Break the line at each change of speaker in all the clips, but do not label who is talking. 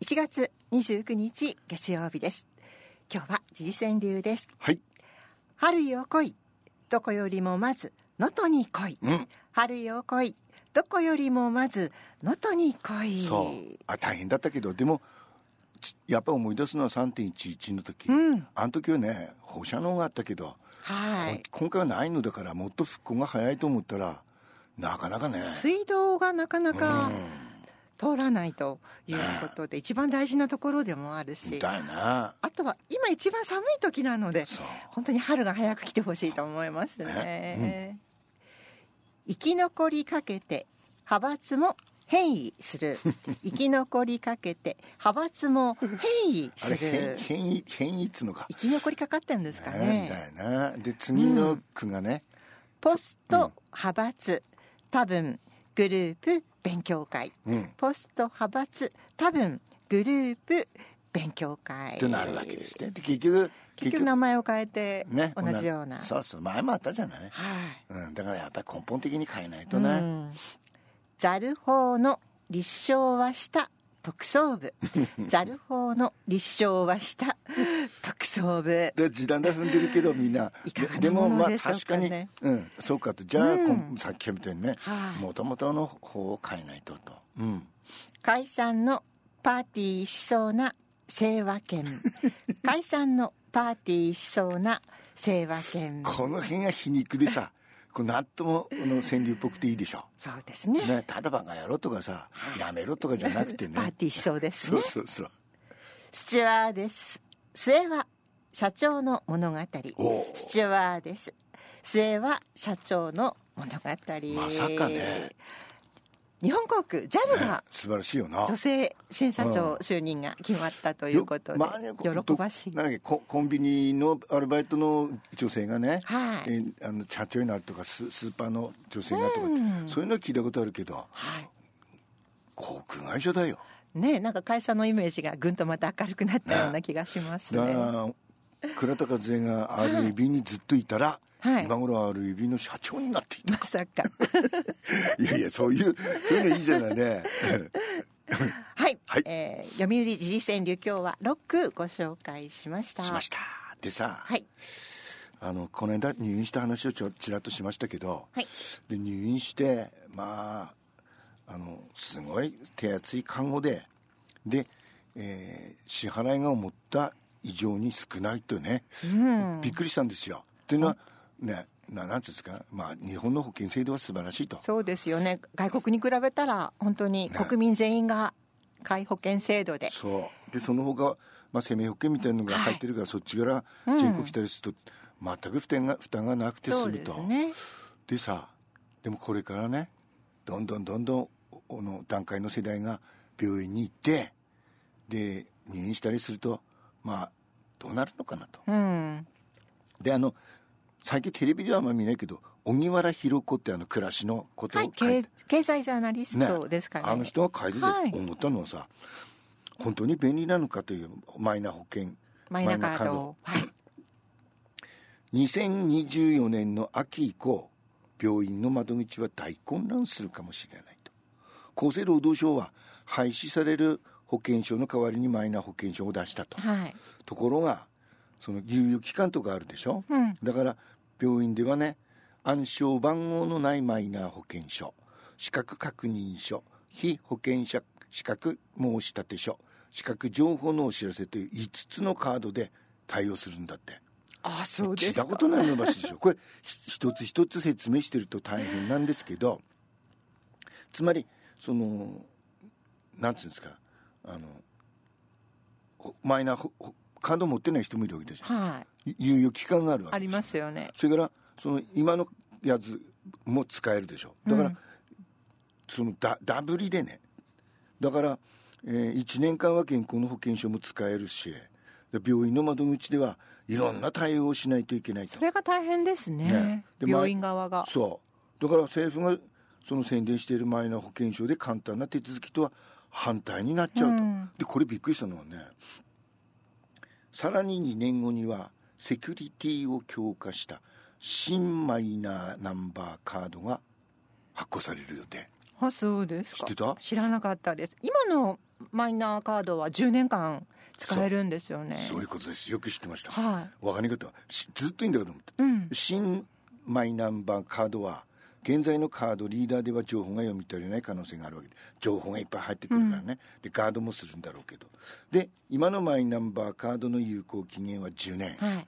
1月29日月曜日です今日は時事川柳です
はい。
春よ来いどこよりもまず能登に来い、
うん。
春よ来いどこよりもまず能登に来い
そう。あ、大変だったけど、でも、つやっぱ思い出すのは3.11の時。
うん
あの時はね、放射能があったけど、
はい
こ今回はないのだから、もっと復興が早いと思ったら、なかなかね。
水道がなかなか
う
通らないということで、一番大事なところでもある
ん。
し
だよな。
あとは今一番寒い時なので。本当に春が早く来てほしいと思いますね、生き残りかけて派閥も変異する生き残りかけて派閥も変異する
変異、変異っつうのか。
生き残りかかってるんですかね
だよな。で、次の句がね、
ポスト派閥多分グループ勉強会
うん。
ポスト派閥多分グループ勉強会
となるわけですね。で、結局、
結局名前を変えて
ね。
同じような、
そうそう。前もあったじゃない。
はい
うん。だからやっぱり根本的に変えないとね。
うんザル法の立証はした特捜部。ザル法の立証はした。特捜部。
で時短で踏んでるけどみんな。でもまあ確かにうんそうかと。じゃあ、
うん。
さっきみたいにね。
はい。
もともとの方を変えないとと。うん。
解散のパーティーしそうな清和県 解散のパーティーしそうな清和県
この辺が皮肉でさこうなんともあの川柳っぽくていいでしょ。
そうですね。
ねただバカやろとかさやめろとかじゃなくてね。
パーティーしそうですね。
そうそうそう。
スチュワーデス末は社長の物語。
お
スチュワーデス末は社長の物語。
まさかね
日本航空 JAL
ね
が
素晴らしいよな。
女性新社長就任が決まったということで、
よまあねこ
喜ばしい。
なんココンビニのアルバイトの女性がね、
はい。
えーあの社長になるとかススーパーの女性がとか、
うん。
そういうのは聞いたことあるけど
はい。
航空会社だよ。
ねなんか会社のイメージがぐんとまた明るくなったような気がしますね。
だから倉田和恵が RAB にずっといたら、
はい。
今頃 RAB の社長になっていた。
まさか。
いやいやそういうそういうのいいじゃないね。
はい、
はい。
えー読売時事川柳今日は6句ご紹介しました。
しました。でさ、
はい。
あのこの間入院した話をちょちらっとしましたけど、
はい。
で入院してまああのすごい手厚い看護でで、えー支払いが思った以上に少ないとね、
うん。
びっくりしたんですよ。っていうのはねななんですか、まあ、日本の保険制度は素晴らしいと。
そうですよね。外国に比べたら本当に国民全員が皆保険制度で、
そう。でその他、まあ、生命保険みたいなのが入ってるから、そっちから
うん。
人口来たりすると、全く負担が負担がなくて
そうで
済むと。
すね。
でさでもこれからねどんどんどんどんこの段階の世代が病院に行ってで入院したりするとまあどうなるのかなと。
うん。
であの最近テレビではあんま見ないけど荻原博子ってあの暮らしのことを
はい
書いて、
経経済ジャーナリストですかね。
あの人が書いてて
はい。
思ったのはさ、本当に便利なのかというマイナ保険
マイナカード。をはい。
2024年の秋以降病院の窓口は大混乱するかもしれないと。厚生労働省は廃止される保険証の代わりにマイナ保険証を出したと。
はい。
ところがその猶予期間とかあるでしょ、
うん。
だから病院ではね暗証番号のないマイナ保険証資格確認書非保険者資格申立書資格情報のお知らせという5つのカードで対応するんだって。
あそうですか。
聞いたことないのばしでしょこれひ一つ一つ説明してると大変なんですけどつまりそのなんつうんですかあのほマイナほほカード持ってない人もいるわけですよ
はい。
猶予期間があるわけ
ありますよね。
それからその今のやつも使えるでしょ。だから、
うん
そのダダブリでね。だから、え1年間は健康の保険証も使えるしで病院の窓口ではいろんな対応をしないといけないと。
それが大変ですね。
ね。で
病院側が。
そう。だから政府がその宣伝しているマイナ保険証で簡単な手続きとは反対になっちゃうと、
うん。
でこれびっくりしたのはねさらに2年後にはセキュリティを強化した新マイナーナンバーカードが発行される予定。
あそうですか。
知ってた？
知らなかったです。今のマイナーカードは10年間使えるんですよね。
そう。いうことです。よく知ってました。
はい。
わかり方しずっといいんだけど思って、
うん。
新マイナンバーカードは現在のカードリーダーでは情報が読み取れない可能性があるわけで情報がいっぱい入ってくるからね、でガードもするんだろうけど。で今のマイナンバーカードの有効期限は10年、
はい。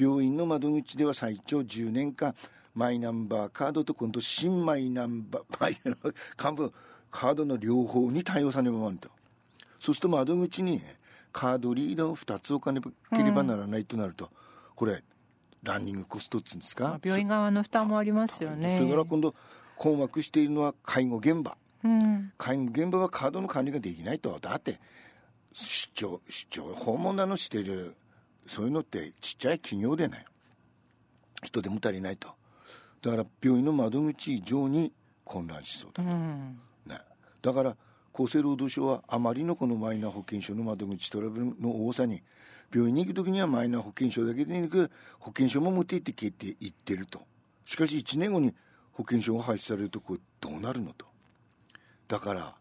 病院の窓口では最長10年間マイナンバーカードと今度新マイナンバー マイナンバーカードカードの両方に対応さねばならんと。そうすると窓口にねカードリーダーを2つ置かなければならないとなると、これランニングコストっつうんですか？
病院側の負担もありますよね。
それから今度困惑しているのは介護現場。
うん。
介護現場はカードの管理ができないと。だって出張出張訪問なのしてる。そういうのってちっちゃい企業でね人手も足りないと。だから病院の窓口以上に混乱しそうだ、
うん。
ね、だから厚生労働省はあまりのこのマイナ保険証の窓口トラブルの多さに病院に行く時にはマイナ保険証だけでなく保険証も持って行ってけって言ってると。しかし1年後に保険証が廃止されるとこれどうなるのと。だから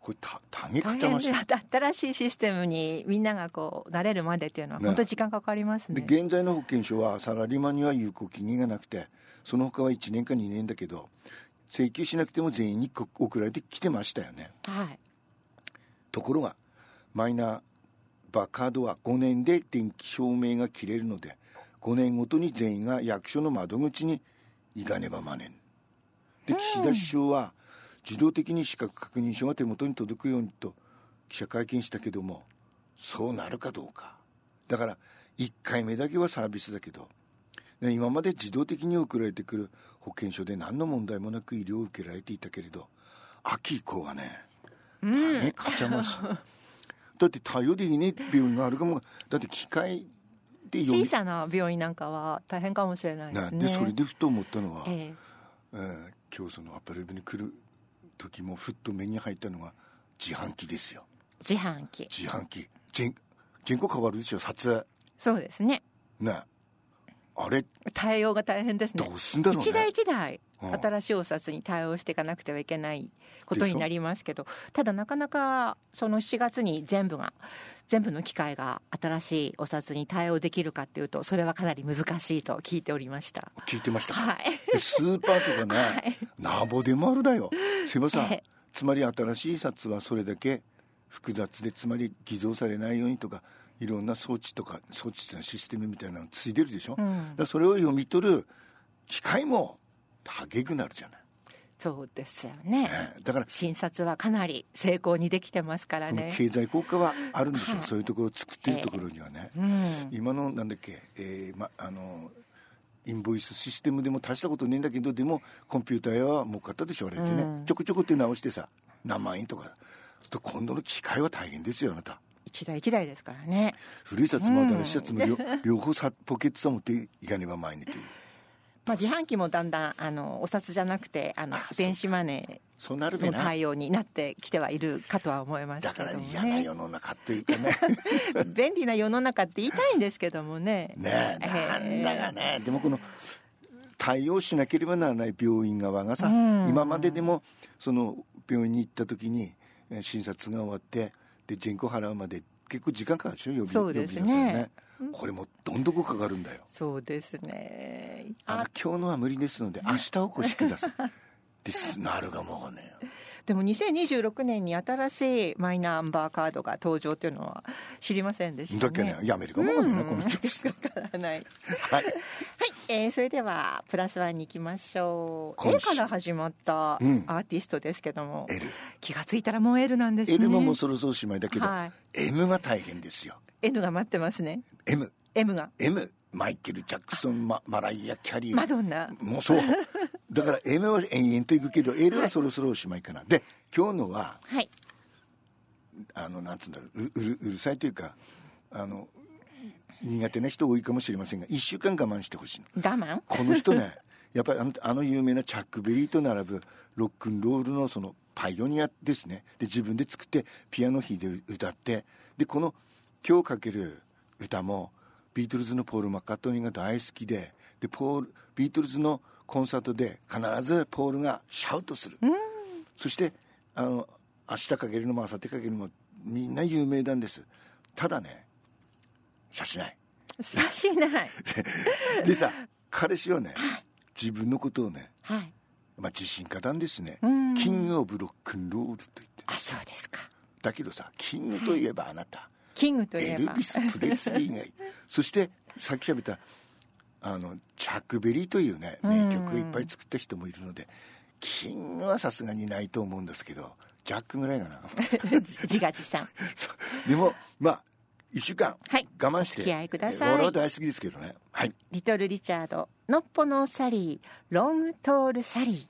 これた種か
大
ちゃまし
新しいシステムにみんながこう慣れるまでっていうのは
ね。
本当に時間かかります
で
ね
現在の保険証はサラリーマンには有効期限がなくてその他は1年か2年だけど請求しなくても全員にこ送られてきてましたよね。
はい。
ところがマイナバーカードは5年で電気証明が切れるので5年ごとに全員が役所の窓口に行かねばまねん。で岸田首相は自動的に資格確認書が手元に届くようにと記者会見したけどもそうなるかどうか。だから1回目だけはサービスだけどね今まで自動的に送られてくる保険証で何の問題もなく医療を受けられていたけれど秋以降はね種かちゃまし だって対応できねえ病院があるかも。だって機械で
小さな病院なんかは大変かもしれないですね。
でそれでふと思ったのは、
え
え。ー今日そのアパレルに来る時もふっと目に入ったのが自販機ですよ。
え自販機。
自販機。人人口変わるでしょ撮影。
そうですね。
ねあれ？
対応が大変ですね。
どうすんだろうね。
一台一台
うん。
新しいお札に対応していかなくてはいけないことになりますけどただなかなかその7月に全部が全部の機械が新しいお札に対応できるかっていうとそれはかなり難しいと聞いておりました。
聞いてましたか、
はい。
でスーパーとかね、なんぼでもあるだよ。すいません、
ええ。
つまり新しい札はそれだけ複雑でつまり偽造されないようにとかいろんな装置とか装置システムみたいなのついてるでしょ、だからそれを読み取る機械も高くなるじゃない、
そうですよね。
ええ。だから
診察はかなり成功にできてますからね。
経済効果はあるんですよ、
は い
そういうところを作ってるところにはね、
うん。
今のなんだっけ、えーま、あのインボイスシステムでも大したことねえんだけどでもコンピューター屋は儲かったでしょあれってね、
うん。
ちょこちょこって直してさ何万円とか。と今度の機械は大変ですよあなた
一台一台ですからね。
古い札も新しい札も両, 両方さポケットさ持っていかねば前にという
まあ、自販機もだんだんあのお札じゃなくてあの電子マネーの
そうなるべな。
対応になってきてはいるかとは思いますけ
だから嫌な
ね
世の中っていうかね。
便利な世の中って言いたいんですけどもね。
ねえなんだがね。でもこの対応しなければならない病院側がさ、
うん。
今まででもその病院に行った時にえー診察が終わってで人口払うまで結構時間かかるでしょ？呼び
そうですね。
ね。これもどんどこかかるんだよ。
そうですね。
あの
あ
今日のは無理ですので明日お越しください。です。なるがもうね
でも2026年に新しいマイナンバーカードが登場っていうのは知りませんでしたね。
だっけねやめるかもわかん。この調子。
わからない
はい。
はい、えーそれではプラスワンに行きましょう。A から始まったア
うん。
ーティストですけども、
L
気がついたらもう L なんですね。
L ももうそろそろおしまいだけど、
はい。
M が大変ですよ。
N が待ってますね。
M
M が。
M マイケル・ジャクソンママライア・キャリー。
マドンナ。
もうそう だから M は延々といくけど L はそろそろおしまいかな、で今日のは
はい。
あのなんつうんだろうううるうるさいというかあの苦手な人多いかもしれませんが1週間我慢してほしいの。
我慢？
この人ね やっぱりあのあの有名なチャック・ベリーと並ぶロックンロールのそのパイオニアですね。で自分で作ってピアノ弾いて歌ってでこの今日かける歌もビートルズのポール・マッカートニーが大好きででポールビートルズのコンサートで必ずポールがシャウトする、そしてあの明日かけるのも明後日かけるのもみんな有名なんです。ただね写真ない。
さしない。
でさ彼氏はね自分のことをね、
はい。
まあ、自信家なんですね。
うん。
キング・オブ・ロックンロールと言って
あそうですか。
だけどさキングといえばあなた、
キングといえば。
エルビス・プレスリーがいい。そしてさっき喋ったあのチャック・ベリーというね名曲をいっぱい作った人もいるのでキングはさすがにないと思うんですけどジャックぐらいかな。
自画自賛。
でもまあ1週間
はい。
我慢して、
お付き合いください。
え俺は大好きですけどね。はい。
リトル・リチャードのっぽのサリーロングトール・サリー